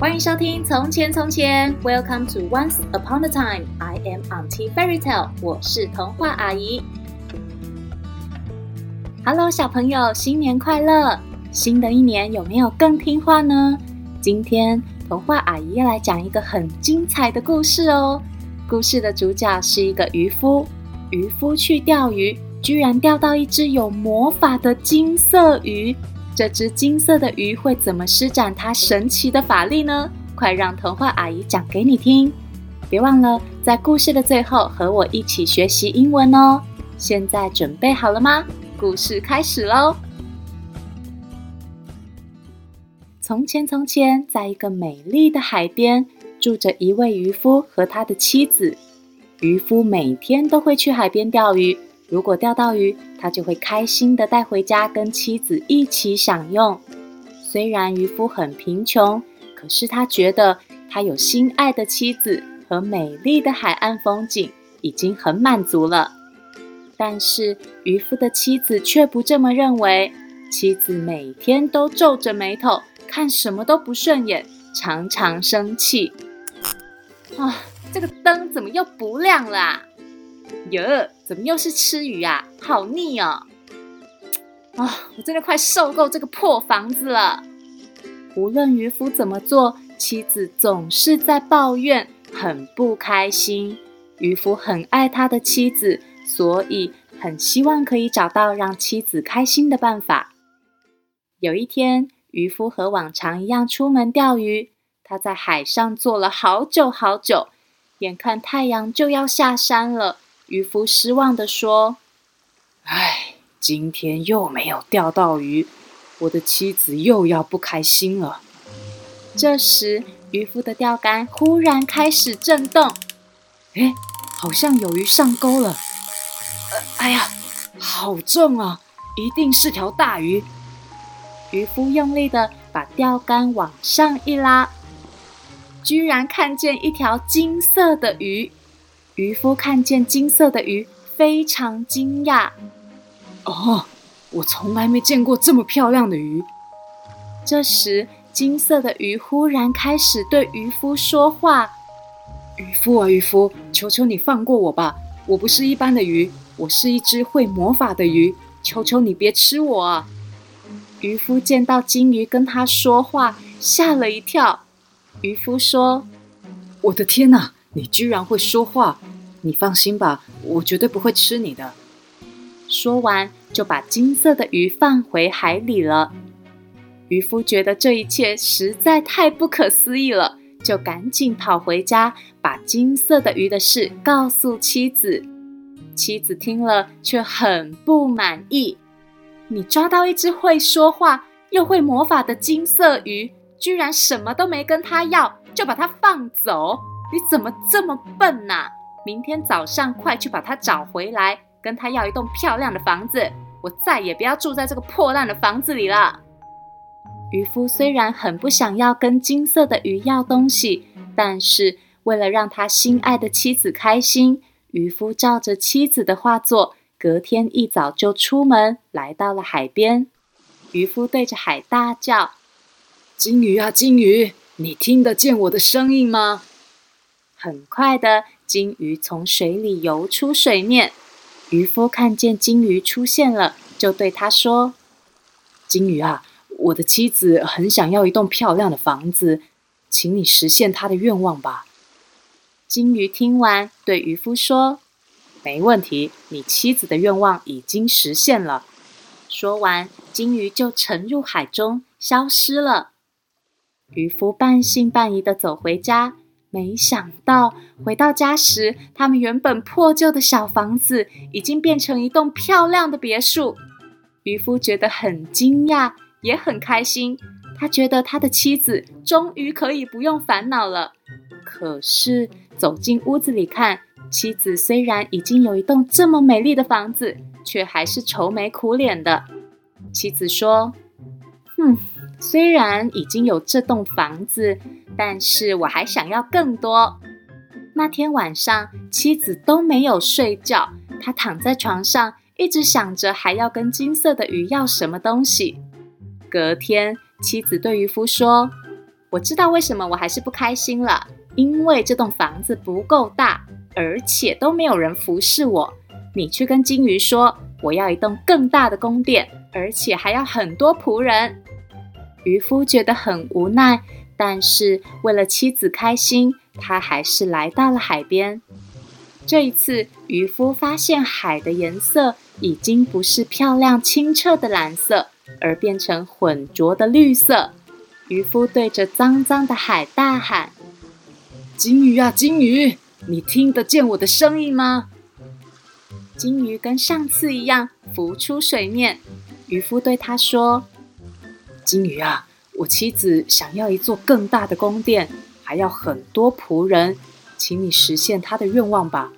欢迎收听《从前从前》，Welcome to Once Upon a Time。I am Auntie Fairy Tale，我是童话阿姨。Hello，小朋友，新年快乐！新的一年有没有更听话呢？今天童话阿姨要来讲一个很精彩的故事哦。故事的主角是一个渔夫，渔夫去钓鱼，居然钓到一只有魔法的金色鱼。这只金色的鱼会怎么施展它神奇的法力呢？快让童话阿姨讲给你听！别忘了在故事的最后和我一起学习英文哦。现在准备好了吗？故事开始喽！从前，从前，在一个美丽的海边，住着一位渔夫和他的妻子。渔夫每天都会去海边钓鱼。如果钓到鱼，他就会开心地带回家跟妻子一起享用。虽然渔夫很贫穷，可是他觉得他有心爱的妻子和美丽的海岸风景，已经很满足了。但是渔夫的妻子却不这么认为，妻子每天都皱着眉头，看什么都不顺眼，常常生气。啊，这个灯怎么又不亮了？哟，怎么又是吃鱼啊？好腻哦！啊，我真的快受够这个破房子了。无论渔夫怎么做，妻子总是在抱怨，很不开心。渔夫很爱他的妻子，所以很希望可以找到让妻子开心的办法。有一天，渔夫和往常一样出门钓鱼，他在海上坐了好久好久，眼看太阳就要下山了。渔夫失望地说：“唉，今天又没有钓到鱼，我的妻子又要不开心了。”这时，渔夫的钓竿忽然开始震动，哎，好像有鱼上钩了。呃，哎呀，好重啊！一定是条大鱼。渔夫用力的把钓竿往上一拉，居然看见一条金色的鱼。渔夫看见金色的鱼，非常惊讶。哦，我从来没见过这么漂亮的鱼。这时，金色的鱼忽然开始对渔夫说话：“渔夫啊，渔夫，求求你放过我吧！我不是一般的鱼，我是一只会魔法的鱼，求求你别吃我啊！”渔夫见到金鱼跟他说话，吓了一跳。渔夫说：“我的天哪！”你居然会说话！你放心吧，我绝对不会吃你的。说完，就把金色的鱼放回海里了。渔夫觉得这一切实在太不可思议了，就赶紧跑回家，把金色的鱼的事告诉妻子。妻子听了却很不满意：“你抓到一只会说话又会魔法的金色鱼，居然什么都没跟他要，就把它放走。”你怎么这么笨呐？明天早上快去把它找回来，跟他要一栋漂亮的房子。我再也不要住在这个破烂的房子里了。渔夫虽然很不想要跟金色的鱼要东西，但是为了让他心爱的妻子开心，渔夫照着妻子的话做。隔天一早就出门，来到了海边。渔夫对着海大叫：“金鱼啊，金鱼，你听得见我的声音吗？”很快的，金鱼从水里游出水面。渔夫看见金鱼出现了，就对他说：“金鱼啊，我的妻子很想要一栋漂亮的房子，请你实现她的愿望吧。”金鱼听完，对渔夫说：“没问题，你妻子的愿望已经实现了。”说完，金鱼就沉入海中，消失了。渔夫半信半疑的走回家。没想到回到家时，他们原本破旧的小房子已经变成一栋漂亮的别墅。渔夫觉得很惊讶，也很开心。他觉得他的妻子终于可以不用烦恼了。可是走进屋子里看，妻子虽然已经有一栋这么美丽的房子，却还是愁眉苦脸的。妻子说：“哼。”虽然已经有这栋房子，但是我还想要更多。那天晚上，妻子都没有睡觉，她躺在床上，一直想着还要跟金色的鱼要什么东西。隔天，妻子对渔夫说：“我知道为什么我还是不开心了，因为这栋房子不够大，而且都没有人服侍我。你去跟金鱼说，我要一栋更大的宫殿，而且还要很多仆人。渔夫觉得很无奈，但是为了妻子开心，他还是来到了海边。这一次，渔夫发现海的颜色已经不是漂亮清澈的蓝色，而变成浑浊的绿色。渔夫对着脏脏的海大喊：“金鱼啊，金鱼，你听得见我的声音吗？”金鱼跟上次一样浮出水面。渔夫对他说：“金鱼啊，我妻子想要一座更大的宫殿，还要很多仆人，请你实现她的愿望吧。”“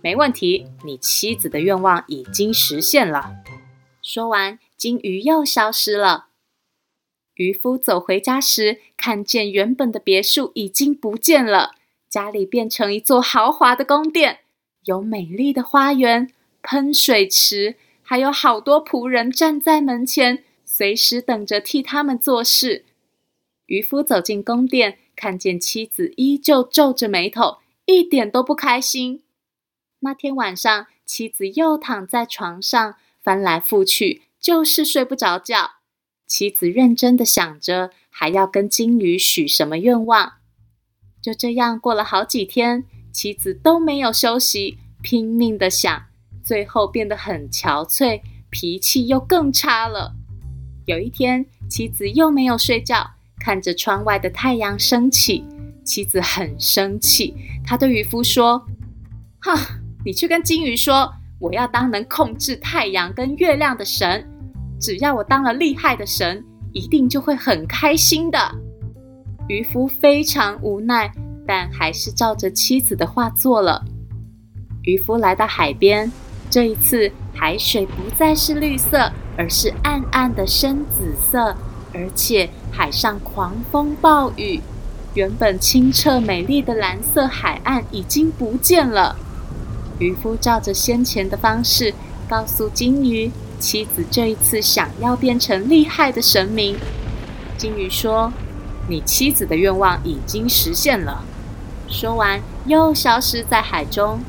没问题，你妻子的愿望已经实现了。”说完，金鱼又消失了。渔夫走回家时，看见原本的别墅已经不见了，家里变成一座豪华的宫殿，有美丽的花园、喷水池，还有好多仆人站在门前，随时等着替他们做事。渔夫走进宫殿，看见妻子依旧皱着眉头，一点都不开心。那天晚上，妻子又躺在床上，翻来覆去，就是睡不着觉。妻子认真的想着，还要跟金鱼许什么愿望。就这样过了好几天，妻子都没有休息，拼命的想，最后变得很憔悴，脾气又更差了。有一天，妻子又没有睡觉，看着窗外的太阳升起，妻子很生气，她对渔夫说：“哈，你去跟金鱼说，我要当能控制太阳跟月亮的神。”只要我当了厉害的神，一定就会很开心的。渔夫非常无奈，但还是照着妻子的话做了。渔夫来到海边，这一次海水不再是绿色，而是暗暗的深紫色，而且海上狂风暴雨，原本清澈美丽的蓝色海岸已经不见了。渔夫照着先前的方式，告诉金鱼。妻子这一次想要变成厉害的神明。金鱼说：“你妻子的愿望已经实现了。”说完，又消失在海中。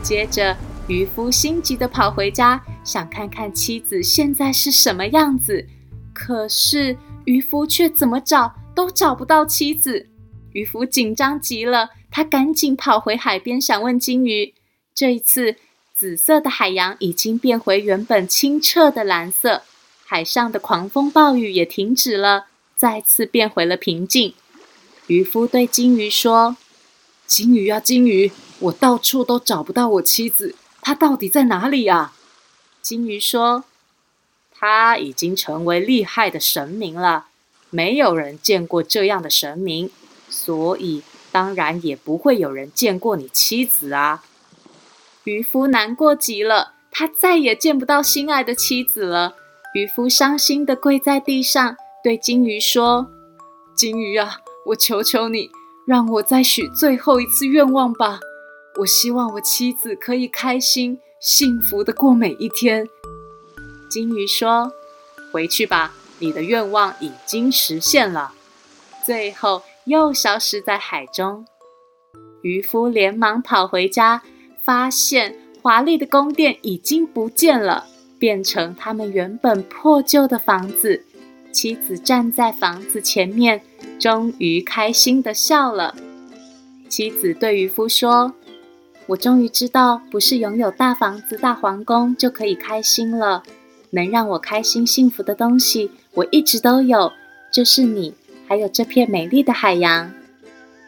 接着，渔夫心急地跑回家，想看看妻子现在是什么样子。可是，渔夫却怎么找都找不到妻子。渔夫紧张极了，他赶紧跑回海边，想问金鱼：“这一次。”紫色的海洋已经变回原本清澈的蓝色，海上的狂风暴雨也停止了，再次变回了平静。渔夫对金鱼说：“金鱼啊，金鱼，我到处都找不到我妻子，她到底在哪里啊？”金鱼说：“她已经成为厉害的神明了，没有人见过这样的神明，所以当然也不会有人见过你妻子啊。”渔夫难过极了，他再也见不到心爱的妻子了。渔夫伤心地跪在地上，对金鱼说：“金鱼啊，我求求你，让我再许最后一次愿望吧。我希望我妻子可以开心、幸福的过每一天。”金鱼说：“回去吧，你的愿望已经实现了。”最后又消失在海中。渔夫连忙跑回家。发现华丽的宫殿已经不见了，变成他们原本破旧的房子。妻子站在房子前面，终于开心的笑了。妻子对渔夫说：“我终于知道，不是拥有大房子、大皇宫就可以开心了。能让我开心幸福的东西，我一直都有，就是你，还有这片美丽的海洋。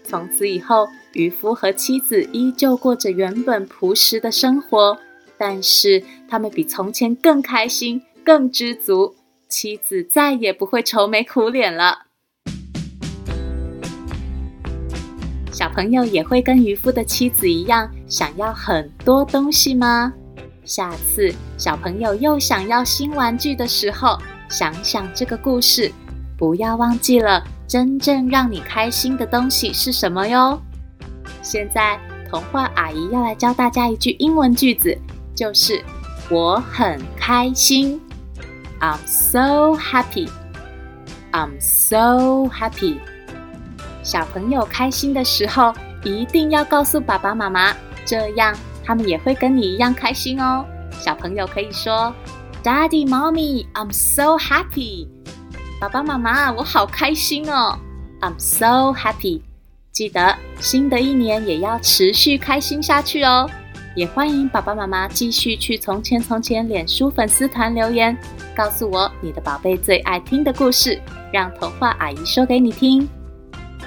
从此以后。”渔夫和妻子依旧过着原本朴实的生活，但是他们比从前更开心、更知足。妻子再也不会愁眉苦脸了。小朋友也会跟渔夫的妻子一样，想要很多东西吗？下次小朋友又想要新玩具的时候，想想这个故事，不要忘记了真正让你开心的东西是什么哟。现在，童话阿姨要来教大家一句英文句子，就是“我很开心”。I'm so happy. I'm so happy。小朋友开心的时候，一定要告诉爸爸妈妈，这样他们也会跟你一样开心哦。小朋友可以说：“Daddy, Mommy, I'm so happy。”爸爸妈妈，我好开心哦！I'm so happy。记得新的一年也要持续开心下去哦。也欢迎爸爸妈妈继续去《从前从前》脸书粉丝团留言，告诉我你的宝贝最爱听的故事，让童话阿姨说给你听。